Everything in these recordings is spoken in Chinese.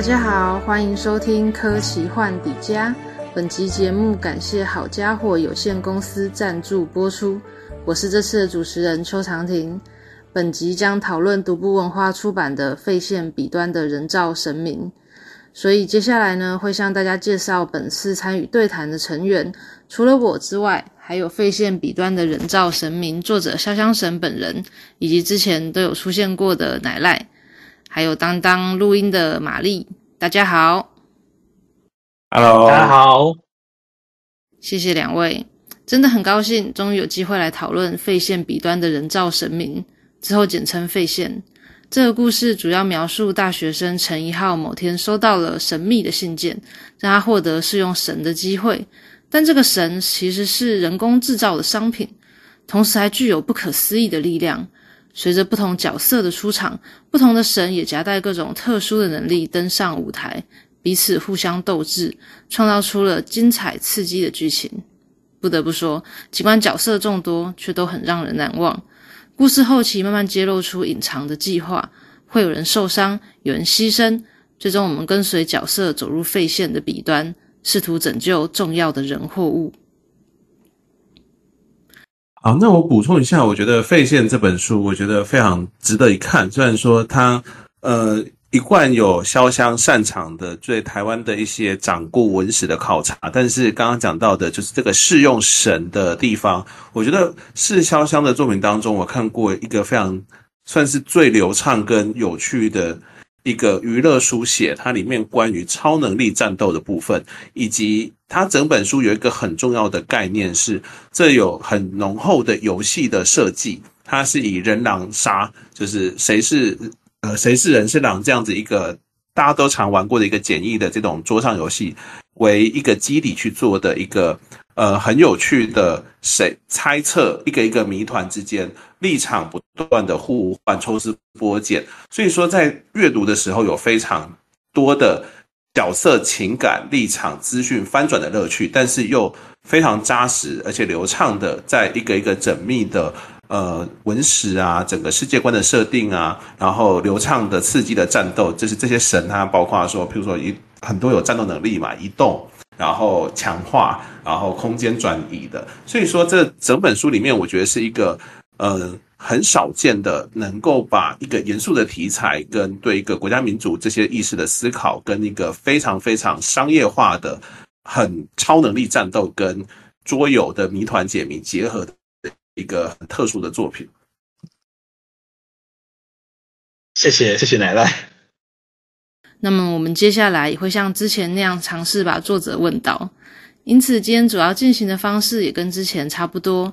大家好，欢迎收听科奇幻底家。本集节目感谢好家伙有限公司赞助播出。我是这次的主持人邱长婷。本集将讨论独步文化出版的《废线彼端的人造神明》，所以接下来呢，会向大家介绍本次参与对谈的成员。除了我之外，还有《废线彼端的人造神明》作者潇湘神本人，以及之前都有出现过的奶赖。还有当当录音的玛丽，大家好，Hello，大家好，谢谢两位，真的很高兴，终于有机会来讨论废线彼端的人造神明，之后简称废线。这个故事主要描述大学生陈一号某天收到了神秘的信件，让他获得试用神的机会，但这个神其实是人工制造的商品，同时还具有不可思议的力量。随着不同角色的出场，不同的神也夹带各种特殊的能力登上舞台，彼此互相斗智，创造出了精彩刺激的剧情。不得不说，尽管角色众多，却都很让人难忘。故事后期慢慢揭露出隐藏的计划，会有人受伤，有人牺牲，最终我们跟随角色走入废线的彼端，试图拯救重要的人或物。好，那我补充一下，我觉得《费线》这本书，我觉得非常值得一看。虽然说它，呃，一贯有潇湘擅长的对台湾的一些掌故文史的考察，但是刚刚讲到的，就是这个适用神的地方，我觉得是潇湘的作品当中，我看过一个非常算是最流畅跟有趣的。一个娱乐书写，它里面关于超能力战斗的部分，以及它整本书有一个很重要的概念是，这有很浓厚的游戏的设计，它是以人狼杀，就是谁是呃谁是人是狼这样子一个大家都常玩过的一个简易的这种桌上游戏为一个基底去做的一个。呃，很有趣的谁猜测，一个一个谜团之间立场不断的互换、抽丝剥茧，所以说在阅读的时候有非常多的角色情感、立场、资讯翻转的乐趣，但是又非常扎实而且流畅的，在一个一个缜密的呃文史啊，整个世界观的设定啊，然后流畅的刺激的战斗，就是这些神它包括说，譬如说一很多有战斗能力嘛，移动。然后强化，然后空间转移的，所以说这整本书里面，我觉得是一个呃很少见的，能够把一个严肃的题材跟对一个国家民主这些意识的思考，跟一个非常非常商业化的很超能力战斗跟桌游的谜团解谜结合的一个很特殊的作品。谢谢，谢谢奶奶。那么我们接下来也会像之前那样尝试把作者问到，因此今天主要进行的方式也跟之前差不多。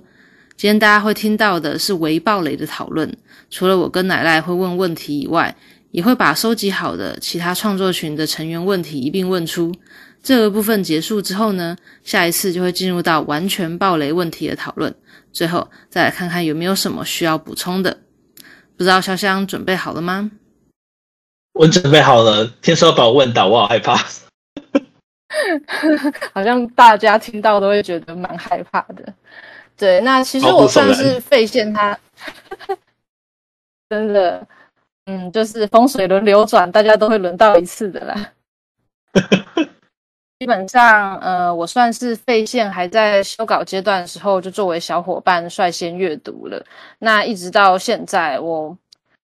今天大家会听到的是微暴雷的讨论，除了我跟奶奶会问问题以外，也会把收集好的其他创作群的成员问题一并问出。这个部分结束之后呢，下一次就会进入到完全暴雷问题的讨论，最后再来看看有没有什么需要补充的。不知道潇湘准备好了吗？我准备好了，听说把我问倒，我好害怕。好像大家听到都会觉得蛮害怕的。对，那其实我算是废线他，真的，嗯，就是风水轮流转，大家都会轮到一次的啦。基本上，呃，我算是费线还在修稿阶段的时候，就作为小伙伴率先阅读了。那一直到现在，我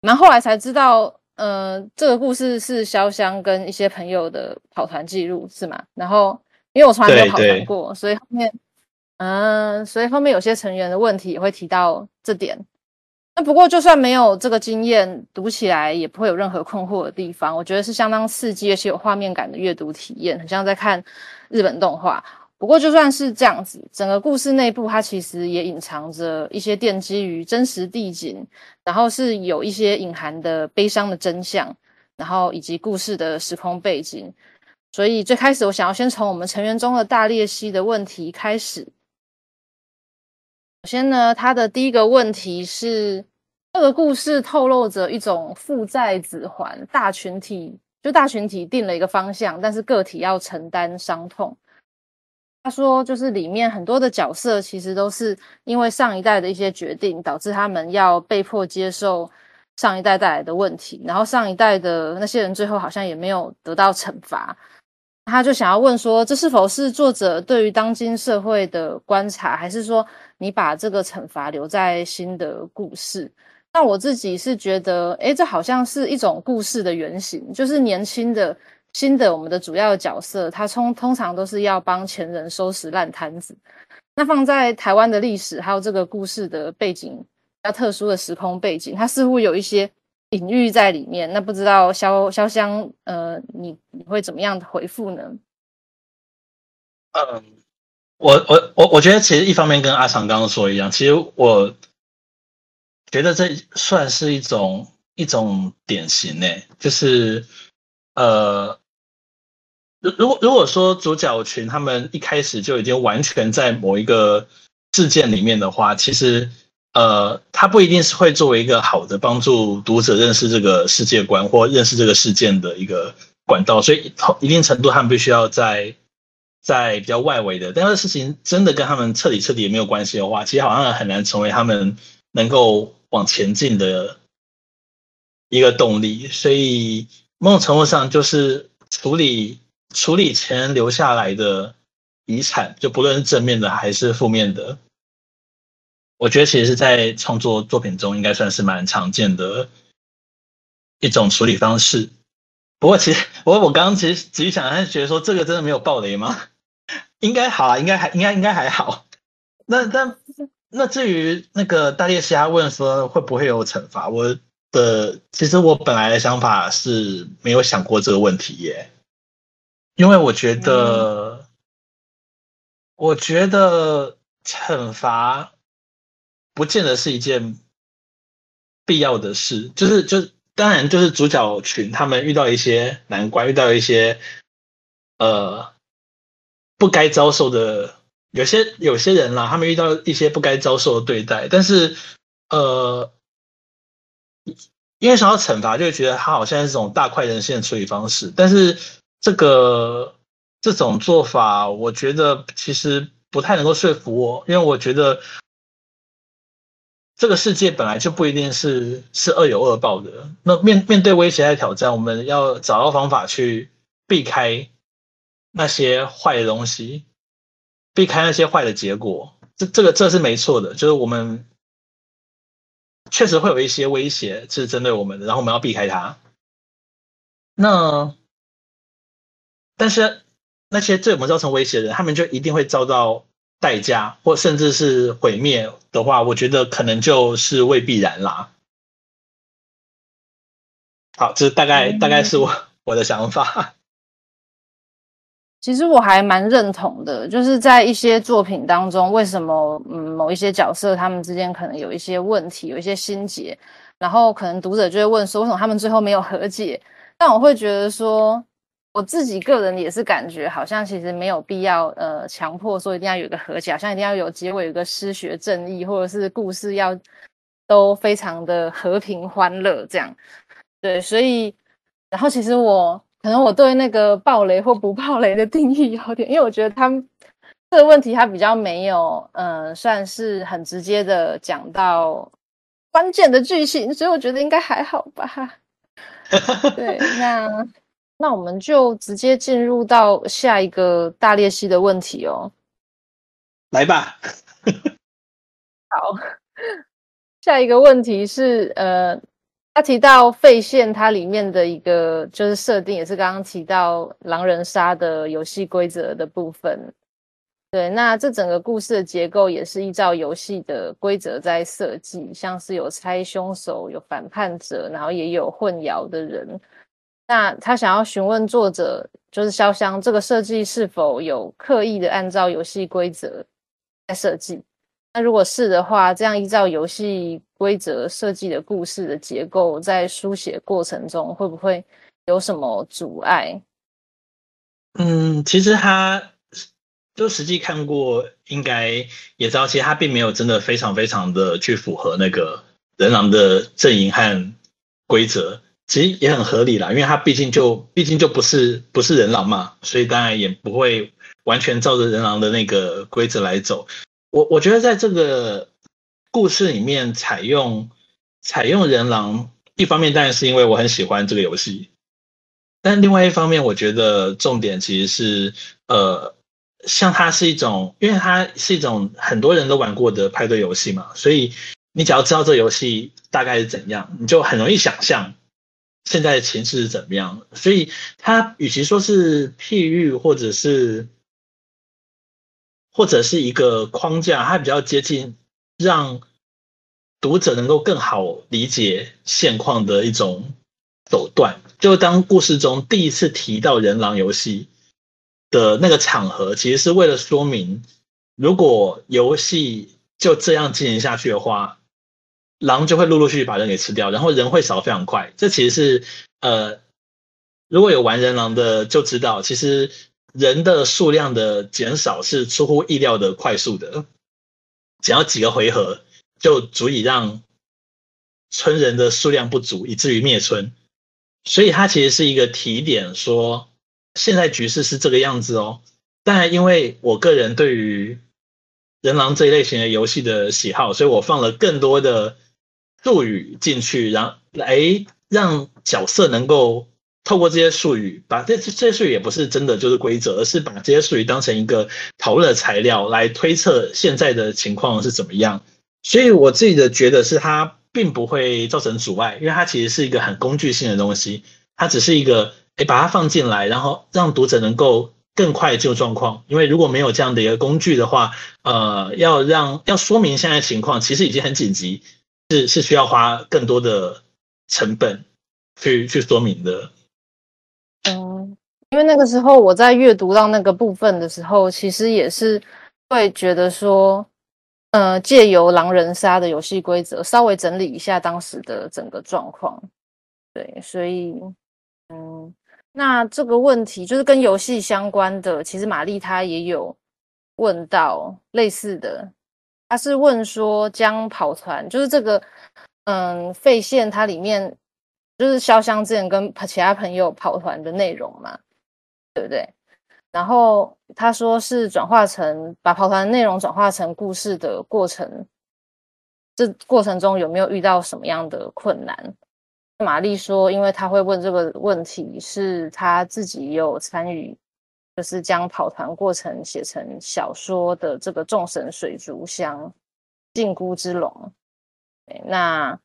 蛮后来才知道。呃，这个故事是潇湘跟一些朋友的跑团记录是吗？然后因为我从来没有跑团过，所以后面，嗯、呃，所以后面有些成员的问题也会提到这点。那不过就算没有这个经验，读起来也不会有任何困惑的地方。我觉得是相当刺激而且有画面感的阅读体验，很像在看日本动画。不过，就算是这样子，整个故事内部它其实也隐藏着一些奠基于真实地景，然后是有一些隐含的悲伤的真相，然后以及故事的时空背景。所以最开始，我想要先从我们成员中的大裂隙的问题开始。首先呢，他的第一个问题是，这个故事透露着一种父债子还，大群体就大群体定了一个方向，但是个体要承担伤痛。他说，就是里面很多的角色，其实都是因为上一代的一些决定，导致他们要被迫接受上一代带来的问题，然后上一代的那些人最后好像也没有得到惩罚。他就想要问说，这是否是作者对于当今社会的观察，还是说你把这个惩罚留在新的故事？那我自己是觉得，诶，这好像是一种故事的原型，就是年轻的、新的我们的主要角色，他通通常都是要帮前人收拾烂摊子。那放在台湾的历史还有这个故事的背景，比较特殊的时空背景，它似乎有一些隐喻在里面。那不知道潇潇湘，呃，你你会怎么样的回复呢？嗯，我我我我觉得其实一方面跟阿长刚刚说一样，其实我。觉得这算是一种一种典型呢，就是呃，如如果如果说主角群他们一开始就已经完全在某一个事件里面的话，其实呃，他不一定是会作为一个好的帮助读者认识这个世界观或认识这个事件的一个管道，所以一定程度他们必须要在在比较外围的，但是事情真的跟他们彻底彻底也没有关系的话，其实好像很难成为他们能够。往前进的一个动力，所以某种程度上就是处理处理前留下来的遗产，就不论是正面的还是负面的，我觉得其实是在创作作品中应该算是蛮常见的一种处理方式。不过其实我我刚刚其实仔细想，还是觉得说这个真的没有暴雷吗？应该好啊，应该还应该应该还好。那但。那至于那个大列西他问说会不会有惩罚，我的其实我本来的想法是没有想过这个问题耶，因为我觉得，嗯、我觉得惩罚不见得是一件必要的事，就是就是当然就是主角群他们遇到一些难关，遇到一些呃不该遭受的。有些有些人啦，他们遇到一些不该遭受的对待，但是，呃，因为想要惩罚，就会觉得他好像是这种大快人心的处理方式。但是，这个这种做法，我觉得其实不太能够说服我，因为我觉得这个世界本来就不一定是是恶有恶报的。那面面对威胁和挑战，我们要找到方法去避开那些坏的东西。避开那些坏的结果，这这个这是没错的，就是我们确实会有一些威胁是针对我们的，然后我们要避开它。那但是那些对我们造成威胁的人，他们就一定会遭到代价，或甚至是毁灭的话，我觉得可能就是未必然啦。好，这大概大概是我 我的想法。其实我还蛮认同的，就是在一些作品当中，为什么嗯某一些角色他们之间可能有一些问题，有一些心结，然后可能读者就会问说，为什么他们最后没有和解？但我会觉得说，我自己个人也是感觉好像其实没有必要呃强迫说一定要有一个和解，好像一定要有结尾有一个失学正义，或者是故事要都非常的和平欢乐这样。对，所以然后其实我。可能我对那个暴雷或不暴雷的定义有点，因为我觉得他们这个问题他比较没有，嗯、呃，算是很直接的讲到关键的剧情，所以我觉得应该还好吧。对，那那我们就直接进入到下一个大裂隙的问题哦。来吧。好，下一个问题是呃。他提到废线，它里面的一个就是设定，也是刚刚提到狼人杀的游戏规则的部分。对，那这整个故事的结构也是依照游戏的规则在设计，像是有猜凶手、有反叛者，然后也有混淆的人。那他想要询问作者，就是潇湘，这个设计是否有刻意的按照游戏规则在设计？那如果是的话，这样依照游戏规则设计的故事的结构，在书写过程中会不会有什么阻碍？嗯，其实他就实际看过，应该也知道，其实他并没有真的非常非常的去符合那个人狼的阵营和规则，其实也很合理啦，因为他毕竟就毕竟就不是不是人狼嘛，所以当然也不会完全照着人狼的那个规则来走。我我觉得在这个故事里面采用采用人狼一方面当然是因为我很喜欢这个游戏，但另外一方面，我觉得重点其实是呃，像它是一种，因为它是一种很多人都玩过的派对游戏嘛，所以你只要知道这游戏大概是怎样，你就很容易想象现在的情势是怎么样。所以它与其说是譬喻，或者是或者是一个框架，它比较接近让。读者能够更好理解现况的一种手段，就当故事中第一次提到人狼游戏的那个场合，其实是为了说明，如果游戏就这样进行下去的话，狼就会陆陆续续把人给吃掉，然后人会少非常快。这其实是呃，如果有玩人狼的就知道，其实人的数量的减少是出乎意料的快速的，只要几个回合。就足以让村人的数量不足，以至于灭村。所以它其实是一个提点，说现在局势是这个样子哦。但因为我个人对于人狼这一类型的游戏的喜好，所以我放了更多的术语进去，然后来让角色能够透过这些术语，把这这些术语也不是真的就是规则，而是把这些术语当成一个讨论的材料，来推测现在的情况是怎么样。所以我自己的觉得是它并不会造成阻碍，因为它其实是一个很工具性的东西，它只是一个诶把它放进来，然后让读者能够更快进入状况。因为如果没有这样的一个工具的话，呃，要让要说明现在情况其实已经很紧急，是是需要花更多的成本去去说明的。嗯，因为那个时候我在阅读到那个部分的时候，其实也是会觉得说。呃，借由狼人杀的游戏规则，稍微整理一下当时的整个状况。对，所以，嗯，那这个问题就是跟游戏相关的。其实玛丽她也有问到类似的，他是问说将跑团，就是这个，嗯，费线它里面就是潇湘之前跟其他朋友跑团的内容嘛，对不对？然后他说是转化成把跑团内容转化成故事的过程，这过程中有没有遇到什么样的困难？玛丽说，因为他会问这个问题，是他自己有参与，就是将跑团过程写成小说的这个众神水族箱禁锢之龙。那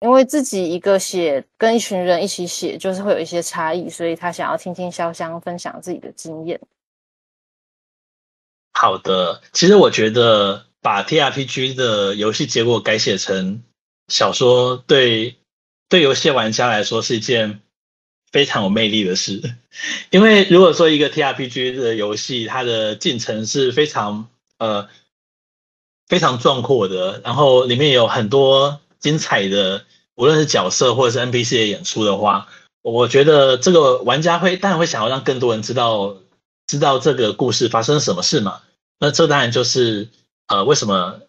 因为自己一个写跟一群人一起写，就是会有一些差异，所以他想要听听潇湘分享自己的经验。好的，其实我觉得把 TRPG 的游戏结果改写成小说对，对对游戏玩家来说是一件非常有魅力的事。因为如果说一个 TRPG 的游戏，它的进程是非常呃非常壮阔的，然后里面有很多。精彩的，无论是角色或者是 NPC 的演出的话，我觉得这个玩家会当然会想要让更多人知道知道这个故事发生什么事嘛。那这当然就是呃为什么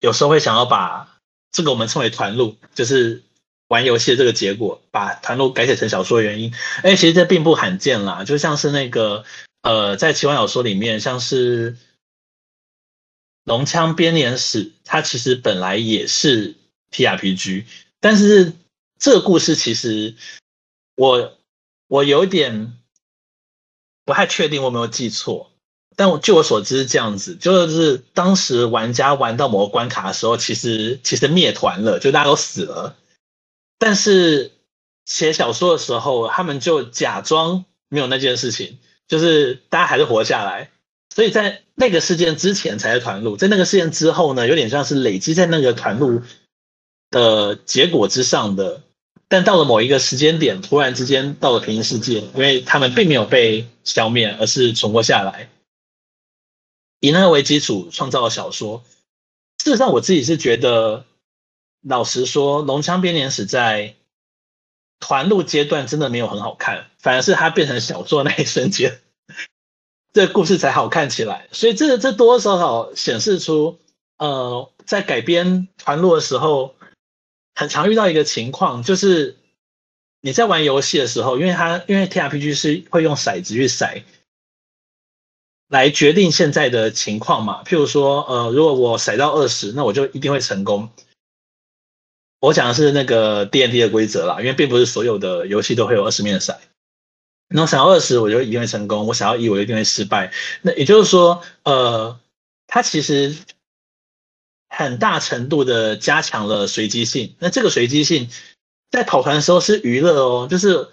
有时候会想要把这个我们称为团路，就是玩游戏的这个结果，把团路改写成小说的原因。哎，其实这并不罕见啦，就像是那个呃在奇幻小说里面，像是龙枪编年史，它其实本来也是。TRPG，但是这个故事其实我我有点不太确定我没有记错，但我据我所知是这样子，就是当时玩家玩到某个关卡的时候，其实其实灭团了，就大家都死了，但是写小说的时候，他们就假装没有那件事情，就是大家还是活下来，所以在那个事件之前才是团路，在那个事件之后呢，有点像是累积在那个团路。的结果之上的，但到了某一个时间点，突然之间到了平行世界，因为他们并没有被消灭，而是存活下来，以那个为基础创造了小说。事实上，我自己是觉得，老实说，《龙枪编年史》在团路阶段真的没有很好看，反而是它变成小说那一瞬间，这故事才好看起来。所以这这多多少少显示出，呃，在改编团路的时候。很常遇到一个情况，就是你在玩游戏的时候，因为它因为 TRPG 是会用骰子去骰来决定现在的情况嘛。譬如说，呃，如果我骰到二十，那我就一定会成功。我讲的是那个 D N D 的规则啦，因为并不是所有的游戏都会有二十面骰。那我想要二十，我就一定会成功；我想要一，我就一定会失败。那也就是说，呃，它其实很大程度的加强了随机性。那这个随机性在跑团的时候是娱乐哦，就是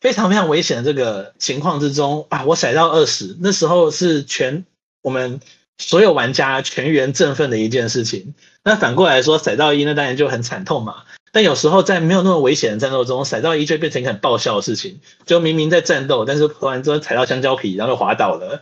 非常非常危险的这个情况之中啊，我骰到二十，那时候是全我们所有玩家全员振奋的一件事情。那反过来说，骰到一，那当然就很惨痛嘛。但有时候在没有那么危险的战斗中，骰到一就变成一个很爆笑的事情。就明明在战斗，但是突然之间踩到香蕉皮，然后就滑倒了。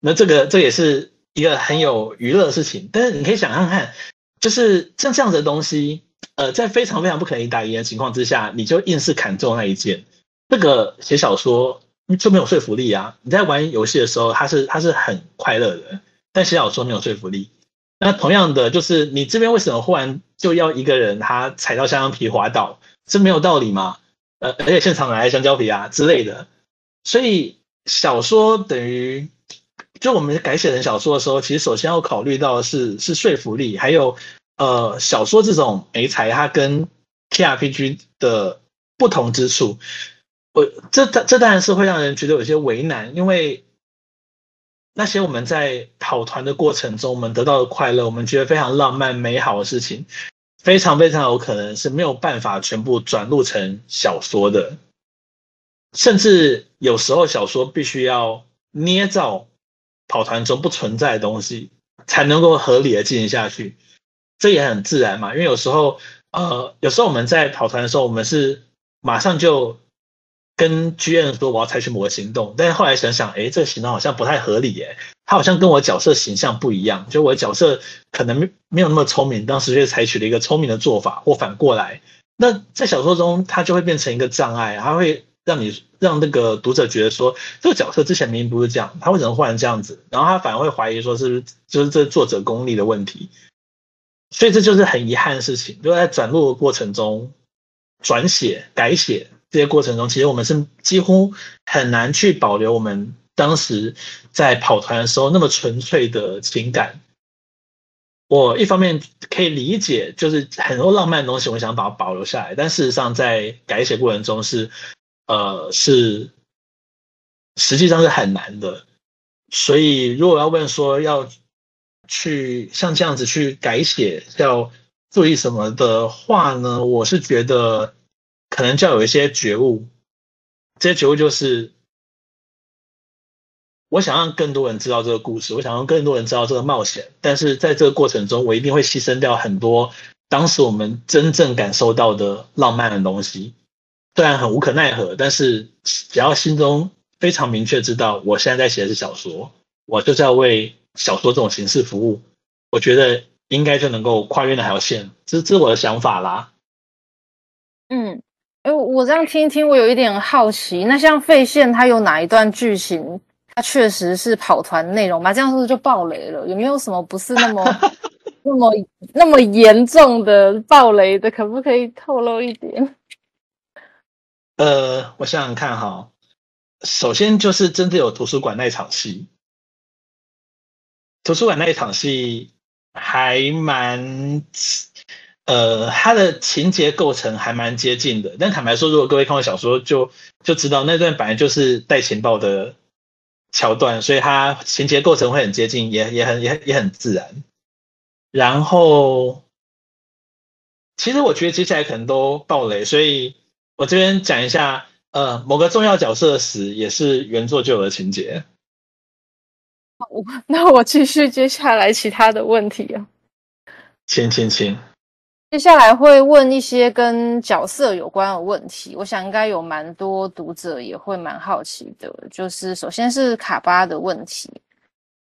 那这个这也是一个很有娱乐的事情。但是你可以想看看，就是像这样子的东西，呃，在非常非常不可能打赢的情况之下，你就硬是砍中那一箭，这个写小说就没有说服力啊。你在玩游戏的时候，它是它是很快乐的，但写小说没有说服力。那同样的，就是你这边为什么忽然就要一个人他踩到香蕉皮滑倒，这没有道理吗？呃，而且现场来香蕉皮啊之类的，所以小说等于就我们改写成小说的时候，其实首先要考虑到的是是说服力，还有呃小说这种媒材它跟 TRPG 的不同之处，我这这当然是会让人觉得有些为难，因为。那些我们在跑团的过程中，我们得到的快乐，我们觉得非常浪漫美好的事情，非常非常有可能是没有办法全部转录成小说的，甚至有时候小说必须要捏造跑团中不存在的东西，才能够合理的进行下去。这也很自然嘛，因为有时候，呃，有时候我们在跑团的时候，我们是马上就。跟 GM 说我要采取某个行动，但是后来想想，哎，这个行动好像不太合理，耶，他好像跟我角色形象不一样，就我的角色可能没有那么聪明，当时就采取了一个聪明的做法，或反过来，那在小说中它就会变成一个障碍，它会让你让那个读者觉得说，这个角色之前明明不是这样，他为什么忽然这样子？然后他反而会怀疑说，是不是就是这作者功力的问题？所以这就是很遗憾的事情，就在转录的过程中，转写改写。这些过程中，其实我们是几乎很难去保留我们当时在跑团的时候那么纯粹的情感。我一方面可以理解，就是很多浪漫的东西，我想把它保留下来，但事实上在改写过程中是，呃，是实际上是很难的。所以，如果要问说要去像这样子去改写，要注意什么的话呢？我是觉得。可能就要有一些觉悟，这些觉悟就是，我想让更多人知道这个故事，我想让更多人知道这个冒险，但是在这个过程中，我一定会牺牲掉很多当时我们真正感受到的浪漫的东西。虽然很无可奈何，但是只要心中非常明确知道，我现在在写的是小说，我就是要为小说这种形式服务，我觉得应该就能够跨越那条线。这这是我的想法啦。嗯。哎，我这样听一听，我有一点好奇。那像费线，它有哪一段剧情，它确实是跑团内容吗？这样是不是就爆雷了？有没有什么不是那么、那么、那么严重的爆雷的？可不可以透露一点？呃，我想想看哈。首先就是真的有图书馆那一场戏，图书馆那一场戏还蛮。呃，它的情节构成还蛮接近的，但坦白说，如果各位看过小说就，就就知道那段本来就是带情报的桥段，所以它情节构成会很接近，也也很也也很自然。然后，其实我觉得接下来可能都爆雷，所以我这边讲一下，呃，某个重要角色的死也是原作就有的情节。好，那我继续接下来其他的问题啊。请请请。接下来会问一些跟角色有关的问题，我想应该有蛮多读者也会蛮好奇的。就是首先是卡巴的问题，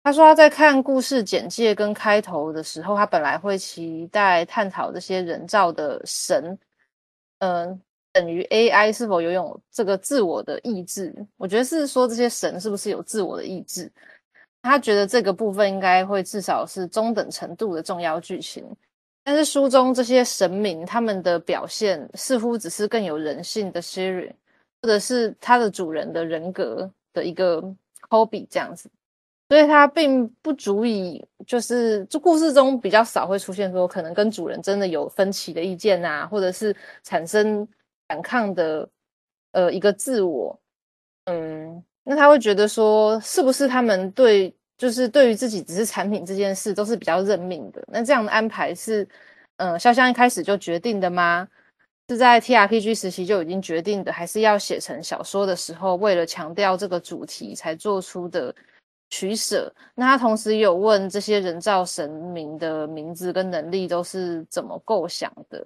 他说他在看故事简介跟开头的时候，他本来会期待探讨这些人造的神，嗯、等于 AI 是否拥有这个自我的意志？我觉得是说这些神是不是有自我的意志？他觉得这个部分应该会至少是中等程度的重要剧情。但是书中这些神明他们的表现似乎只是更有人性的 Siri，或者是他的主人的人格的一个 Kobe 这样子。所以它并不足以，就是这故事中比较少会出现说，可能跟主人真的有分歧的意见啊，或者是产生反抗的，呃，一个自我，嗯，那他会觉得说，是不是他们对，就是对于自己只是产品这件事都是比较认命的？那这样的安排是，嗯，潇湘一开始就决定的吗？是在 TRPG 时期就已经决定的，还是要写成小说的时候，为了强调这个主题才做出的？取舍。那他同时有问这些人造神明的名字跟能力都是怎么构想的，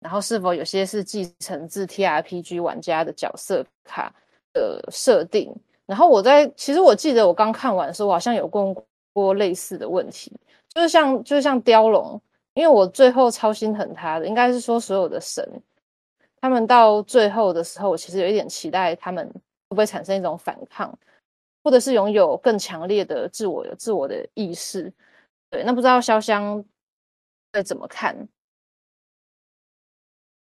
然后是否有些是继承自 TRPG 玩家的角色卡的设定。然后我在其实我记得我刚看完的时候，我好像有问过类似的问题，就是像就是像雕龙，因为我最后超心疼他的，应该是说所有的神，他们到最后的时候，我其实有一点期待他们会不会产生一种反抗。或者是拥有更强烈的自我、有自我的意识，对，那不知道潇湘会怎么看？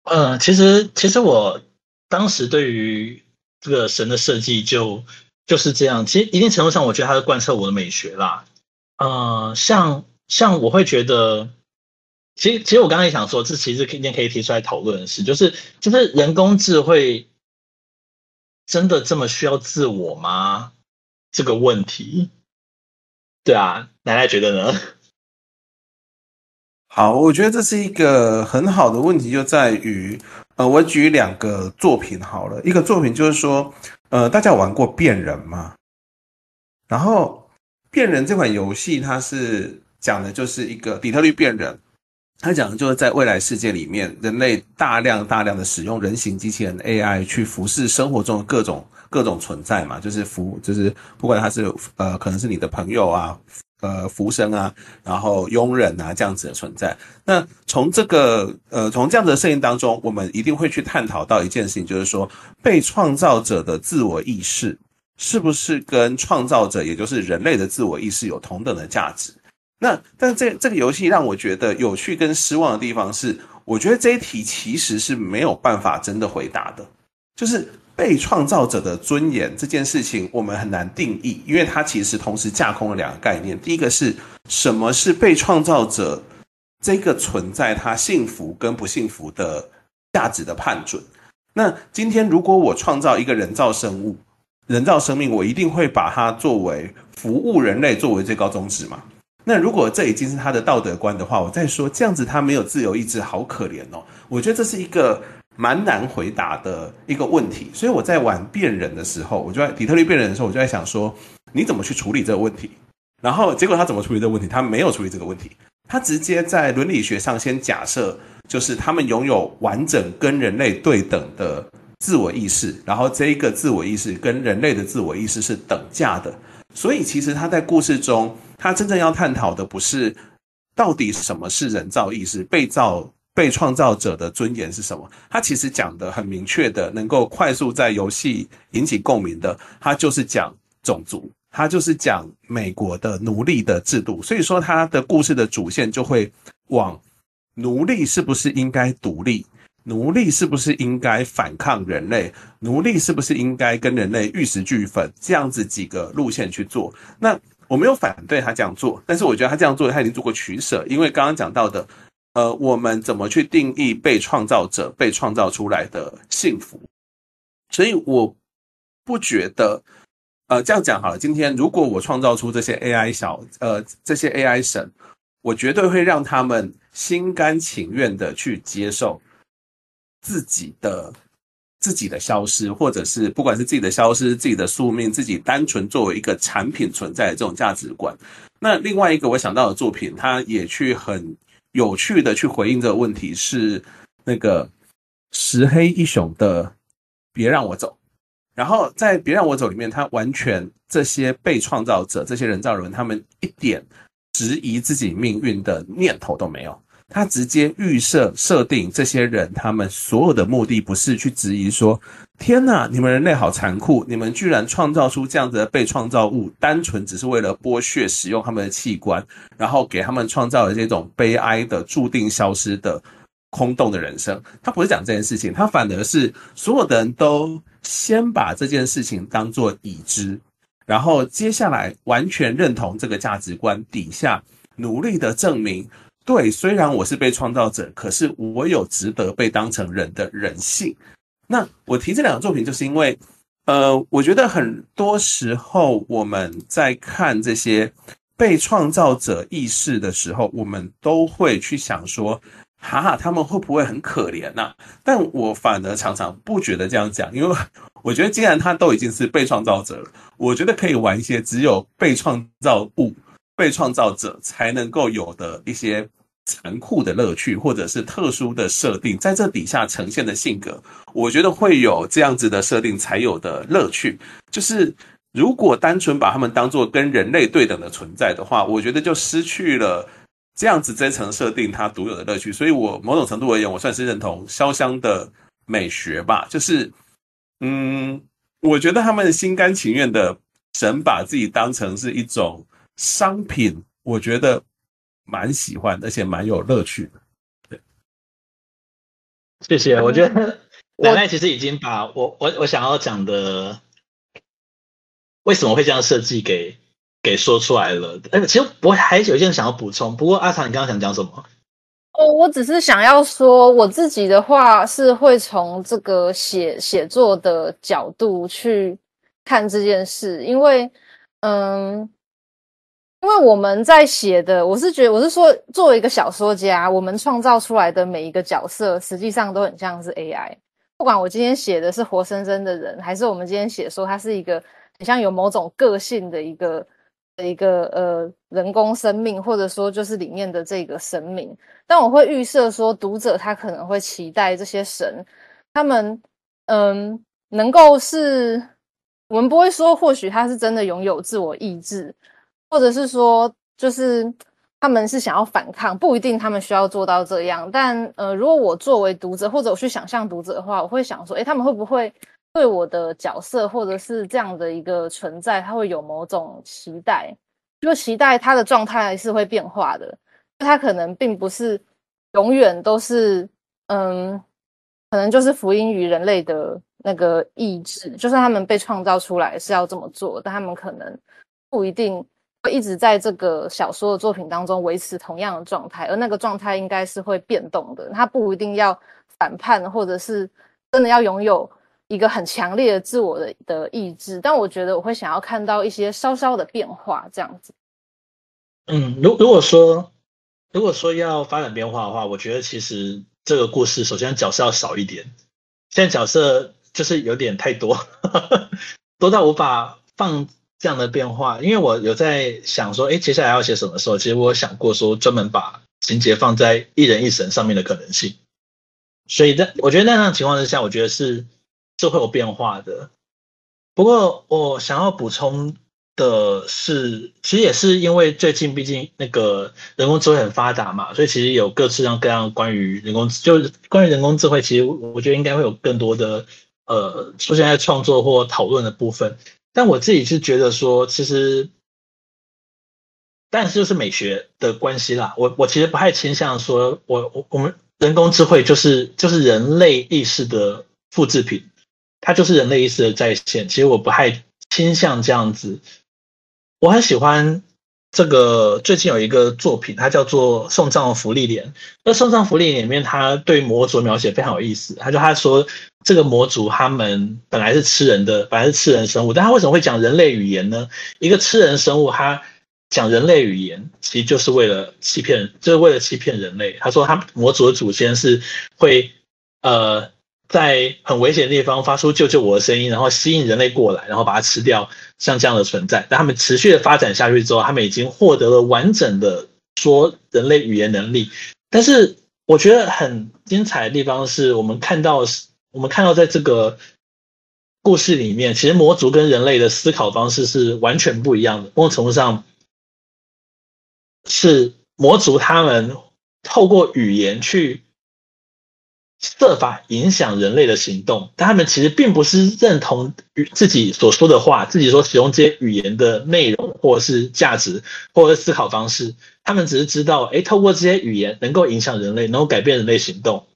嗯，其实其实我当时对于这个神的设计就就是这样。其实一定程度上，我觉得它是贯彻我的美学啦。嗯，像像我会觉得，其实其实我刚才也想说，这其实今天可以提出来讨论的是，就是就是人工智慧真的这么需要自我吗？这个问题，对啊，奶奶觉得呢？好，我觉得这是一个很好的问题，就在于，呃，我举两个作品好了，一个作品就是说，呃，大家有玩过《变人》吗？然后，《变人》这款游戏它是讲的就是一个底特律变人。它讲的就是在未来世界里面，人类大量大量的使用人形机器人 AI 去服侍生活中的各种各种存在嘛，就是服，就是不管他是呃，可能是你的朋友啊，呃，浮生啊，然后庸人啊这样子的存在。那从这个呃，从这样子的设定当中，我们一定会去探讨到一件事情，就是说被创造者的自我意识是不是跟创造者，也就是人类的自我意识有同等的价值？那，但这这个游戏让我觉得有趣跟失望的地方是，我觉得这一题其实是没有办法真的回答的。就是被创造者的尊严这件事情，我们很难定义，因为它其实同时架空了两个概念。第一个是什么是被创造者这个存在，它幸福跟不幸福的价值的判准。那今天如果我创造一个人造生物、人造生命，我一定会把它作为服务人类作为最高宗旨嘛？那如果这已经是他的道德观的话，我再说这样子他没有自由意志，好可怜哦。我觉得这是一个蛮难回答的一个问题。所以我在玩变人的时候，我就在底特律变人的时候，我就在想说，你怎么去处理这个问题？然后结果他怎么处理这个问题？他没有处理这个问题，他直接在伦理学上先假设，就是他们拥有完整跟人类对等的自我意识，然后这一个自我意识跟人类的自我意识是等价的。所以其实他在故事中。他真正要探讨的不是到底什么是人造意识，被造被创造者的尊严是什么？他其实讲的很明确的，能够快速在游戏引起共鸣的，他就是讲种族，他就是讲美国的奴隶的制度。所以说，他的故事的主线就会往奴隶是不是应该独立，奴隶是不是应该反抗人类，奴隶是不是应该跟人类玉石俱焚这样子几个路线去做。那。我没有反对他这样做，但是我觉得他这样做，他已经做过取舍。因为刚刚讲到的，呃，我们怎么去定义被创造者、被创造出来的幸福？所以我不觉得，呃，这样讲好了。今天如果我创造出这些 AI 小，呃，这些 AI 神，我绝对会让他们心甘情愿的去接受自己的。自己的消失，或者是不管是自己的消失、自己的宿命、自己单纯作为一个产品存在的这种价值观。那另外一个我想到的作品，它也去很有趣的去回应这个问题，是那个石黑一雄的《别让我走》。然后在《别让我走》里面，他完全这些被创造者、这些人造人，他们一点质疑自己命运的念头都没有。他直接预设设定这些人，他们所有的目的不是去质疑说：“天哪，你们人类好残酷！你们居然创造出这样子的被创造物，单纯只是为了剥削使用他们的器官，然后给他们创造了这种悲哀的、注定消失的空洞的人生。”他不是讲这件事情，他反而是所有的人都先把这件事情当作已知。然后接下来完全认同这个价值观底下，努力的证明，对，虽然我是被创造者，可是我有值得被当成人的人性。那我提这两个作品，就是因为，呃，我觉得很多时候我们在看这些被创造者意识的时候，我们都会去想说，哈哈，他们会不会很可怜呐？但我反而常常不觉得这样讲，因为我觉得既然他都已经是被创造者了，我觉得可以玩一些只有被创造物、被创造者才能够有的一些残酷的乐趣，或者是特殊的设定，在这底下呈现的性格，我觉得会有这样子的设定才有的乐趣。就是如果单纯把他们当做跟人类对等的存在的话，我觉得就失去了。这样子这层设定它独有的乐趣，所以我某种程度而言，我算是认同潇湘的美学吧。就是，嗯，我觉得他们心甘情愿的神把自己当成是一种商品，我觉得蛮喜欢，而且蛮有乐趣的。对，谢谢。我觉得 奶奶其实已经把我我我想要讲的为什么会这样设计给。给说出来了，哎，其实我还有一件想要补充，不过阿长，你刚刚想讲什么？哦，我只是想要说，我自己的话是会从这个写写作的角度去看这件事，因为，嗯，因为我们在写的，我是觉得，我是说，作为一个小说家，我们创造出来的每一个角色，实际上都很像是 AI，不管我今天写的是活生生的人，还是我们今天写说他是一个很像有某种个性的一个。一个呃人工生命，或者说就是里面的这个神明，但我会预设说，读者他可能会期待这些神，他们嗯能够是，我们不会说或许他是真的拥有自我意志，或者是说就是他们是想要反抗，不一定他们需要做到这样，但呃如果我作为读者或者我去想象读者的话，我会想说，诶，他们会不会？对我的角色，或者是这样的一个存在，他会有某种期待，就期待他的状态是会变化的，他可能并不是永远都是，嗯，可能就是福音于人类的那个意志，就算他们被创造出来是要这么做，但他们可能不一定一直在这个小说的作品当中维持同样的状态，而那个状态应该是会变动的，他不一定要反叛，或者是真的要拥有。一个很强烈的自我的的意志，但我觉得我会想要看到一些稍稍的变化，这样子。嗯，如如果说如果说要发展变化的话，我觉得其实这个故事首先角色要少一点，现在角色就是有点太多，多到无法放这样的变化。因为我有在想说，哎，接下来要写什么时候，其实我有想过说专门把情节放在一人一神上面的可能性。所以在我觉得那样情况之下，我觉得是。是会有变化的，不过我想要补充的是，其实也是因为最近毕竟那个人工智慧很发达嘛，所以其实有各式各样关于人工，就是关于人工智慧，其实我觉得应该会有更多的呃出现在创作或讨论的部分。但我自己是觉得说，其实，但是就是美学的关系啦，我我其实不太倾向说我我我们人工智慧就是就是人类意识的复制品。它就是人类意识的再现，其实我不太倾向这样子。我很喜欢这个最近有一个作品，它叫做《送葬福利莲》。那《送葬福利莲》里面，它对魔族描写非常有意思。他就他说，这个魔族他们本来是吃人的，本来是吃人生物，但他为什么会讲人类语言呢？一个吃人生物，他讲人类语言，其实就是为了欺骗，就是为了欺骗人类。他说，他魔族的祖先是会呃。在很危险的地方发出“救救我”的声音，然后吸引人类过来，然后把它吃掉，像这样的存在。但他们持续的发展下去之后，他们已经获得了完整的说人类语言能力。但是我觉得很精彩的地方是我们看到，我们看到在这个故事里面，其实魔族跟人类的思考方式是完全不一样的。某种程度上，是魔族他们透过语言去。设法影响人类的行动，但他们其实并不是认同与自己所说的话，自己所使用这些语言的内容，或是价值，或是思考方式。他们只是知道，哎，透过这些语言能够影响人类，能够改变人类行动。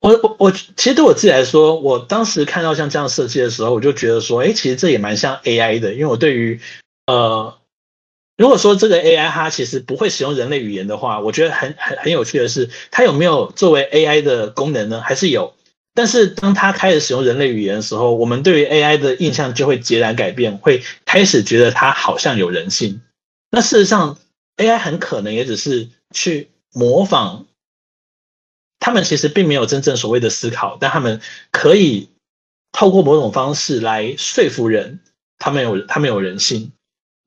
我我我其实对我自己来说，我当时看到像这样设计的时候，我就觉得说，哎，其实这也蛮像 AI 的，因为我对于呃，如果说这个 AI 它其实不会使用人类语言的话，我觉得很很很有趣的是，它有没有作为 AI 的功能呢？还是有？但是当它开始使用人类语言的时候，我们对于 AI 的印象就会截然改变，会开始觉得它好像有人性。那事实上，AI 很可能也只是去模仿。他们其实并没有真正所谓的思考，但他们可以透过某种方式来说服人，他们有他们有人性，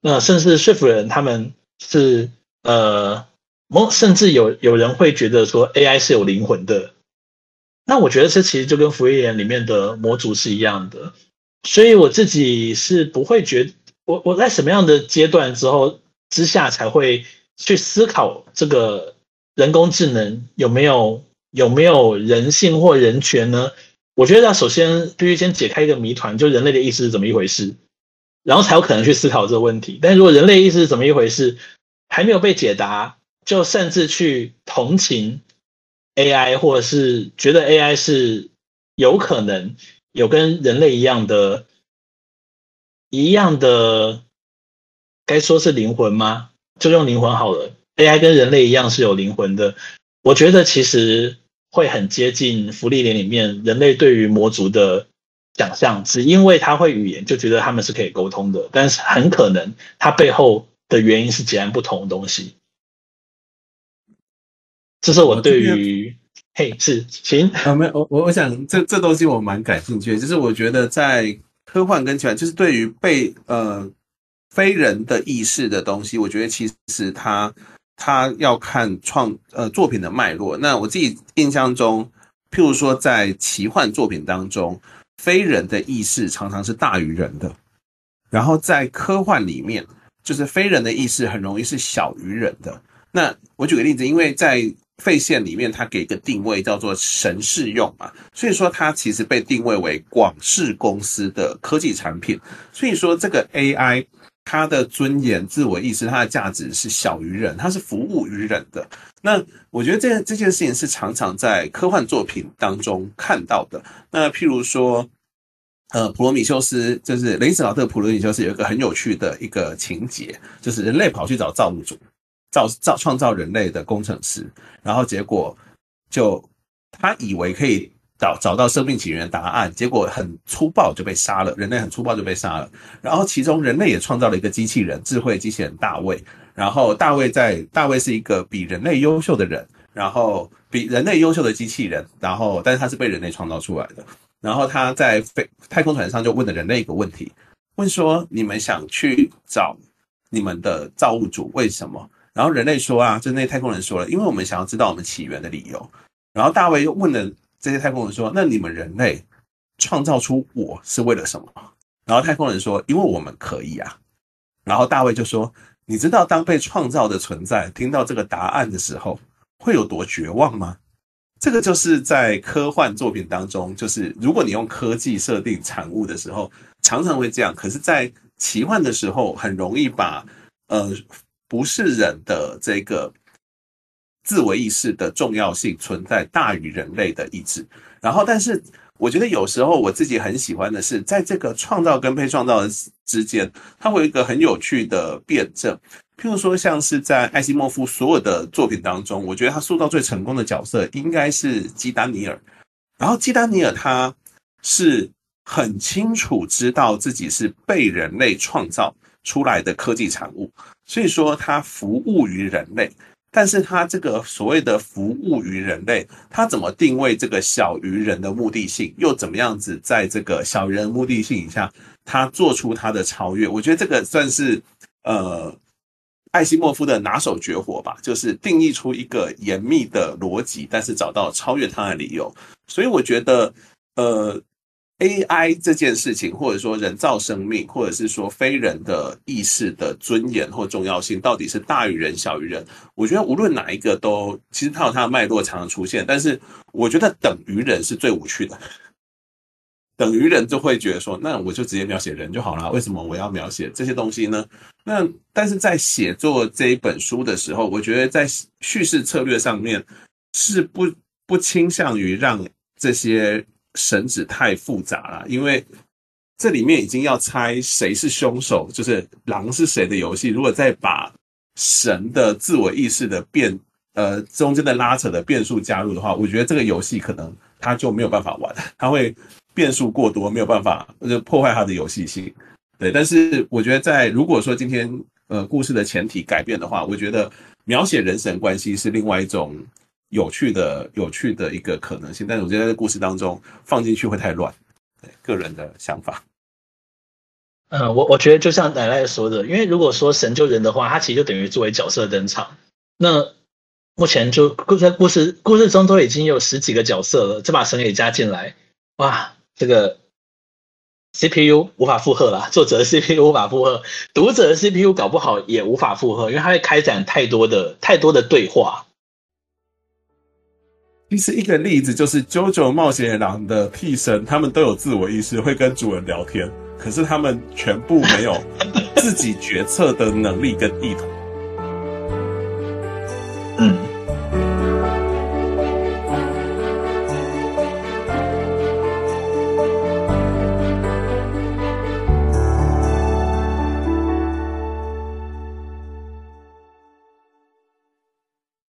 那甚至说服人他们是呃，某甚至有有人会觉得说 AI 是有灵魂的。那我觉得这其实就跟芙莉莲里面的模组是一样的，所以我自己是不会觉我我在什么样的阶段之后之下才会去思考这个人工智能有没有。有没有人性或人权呢？我觉得要首先必须先解开一个谜团，就人类的意识是怎么一回事，然后才有可能去思考这个问题。但如果人类意识是怎么一回事还没有被解答，就擅自去同情 AI，或者是觉得 AI 是有可能有跟人类一样的、一样的，该说是灵魂吗？就用灵魂好了。AI 跟人类一样是有灵魂的。我觉得其实会很接近福利连里面人类对于魔族的想象，只因为他会语言，就觉得他们是可以沟通的，但是很可能他背后的原因是截然不同的东西。这是我对于嘿是行啊没有我我我想这这东西我蛮感兴趣的，就是我觉得在科幻跟奇幻，就是对于被呃非人的意识的东西，我觉得其实它。他要看创呃作品的脉络。那我自己印象中，譬如说在奇幻作品当中，非人的意识常常是大于人的；然后在科幻里面，就是非人的意识很容易是小于人的。那我举个例子，因为在废线里面，它给一个定位叫做神适用嘛，所以说它其实被定位为广视公司的科技产品。所以说这个 AI。他的尊严、自我意识，他的价值是小于人，他是服务于人的。那我觉得这这件事情是常常在科幻作品当中看到的。那譬如说，呃，普罗米修斯就是雷斯劳特普罗米修斯有一个很有趣的一个情节，就是人类跑去找造物主，造造创造人类的工程师，然后结果就他以为可以。找找到生命起源的答案，结果很粗暴就被杀了。人类很粗暴就被杀了。然后其中人类也创造了一个机器人，智慧机器人大卫。然后大卫在大卫是一个比人类优秀的人，然后比人类优秀的机器人。然后但是他是被人类创造出来的。然后他在飞太空船上就问了人类一个问题，问说：你们想去找你们的造物主为什么？然后人类说啊，就那太空人说了，因为我们想要知道我们起源的理由。然后大卫又问了。这些太空人说：“那你们人类创造出我是为了什么？”然后太空人说：“因为我们可以啊。”然后大卫就说：“你知道当被创造的存在听到这个答案的时候会有多绝望吗？”这个就是在科幻作品当中，就是如果你用科技设定产物的时候，常常会这样。可是，在奇幻的时候，很容易把呃不是人的这个。自我意识的重要性存在大于人类的意志，然后，但是我觉得有时候我自己很喜欢的是，在这个创造跟被创造之间，它会有一个很有趣的辩证。譬如说，像是在艾西莫夫所有的作品当中，我觉得他塑造最成功的角色应该是基丹尼尔。然后，基丹尼尔他是很清楚知道自己是被人类创造出来的科技产物，所以说他服务于人类。但是他这个所谓的服务于人类，他怎么定位这个小于人的目的性，又怎么样子在这个小于人目的性以下，他做出他的超越？我觉得这个算是呃艾西莫夫的拿手绝活吧，就是定义出一个严密的逻辑，但是找到超越他的理由。所以我觉得呃。AI 这件事情，或者说人造生命，或者是说非人的意识的尊严或重要性，到底是大于人、小于人？我觉得无论哪一个都，其实它有它的脉络常常出现。但是我觉得等于人是最无趣的，等于人就会觉得说，那我就直接描写人就好了，为什么我要描写这些东西呢？那但是在写作这一本书的时候，我觉得在叙事策略上面是不不倾向于让。这些绳子太复杂了，因为这里面已经要猜谁是凶手，就是狼是谁的游戏。如果再把神的自我意识的变，呃，中间的拉扯的变数加入的话，我觉得这个游戏可能他就没有办法玩，他会变数过多，没有办法就破坏他的游戏性。对，但是我觉得在如果说今天呃故事的前提改变的话，我觉得描写人神关系是另外一种有趣的、有趣的一个可能性。但是我觉得在故事当中放进去会太乱，个人的想法。嗯，我我觉得就像奶奶说的，因为如果说神救人的话，他其实就等于作为角色登场。那目前就故在故事故事中都已经有十几个角色了，这把神给加进来，哇，这个。CPU 无法负荷啦，作者的 CPU 无法负荷，读者的 CPU 搞不好也无法负荷，因为它会开展太多的太多的对话。其实一个例子就是《JoJo 冒险野狼》的替身，他们都有自我意识，会跟主人聊天，可是他们全部没有 自己决策的能力跟意图。嗯。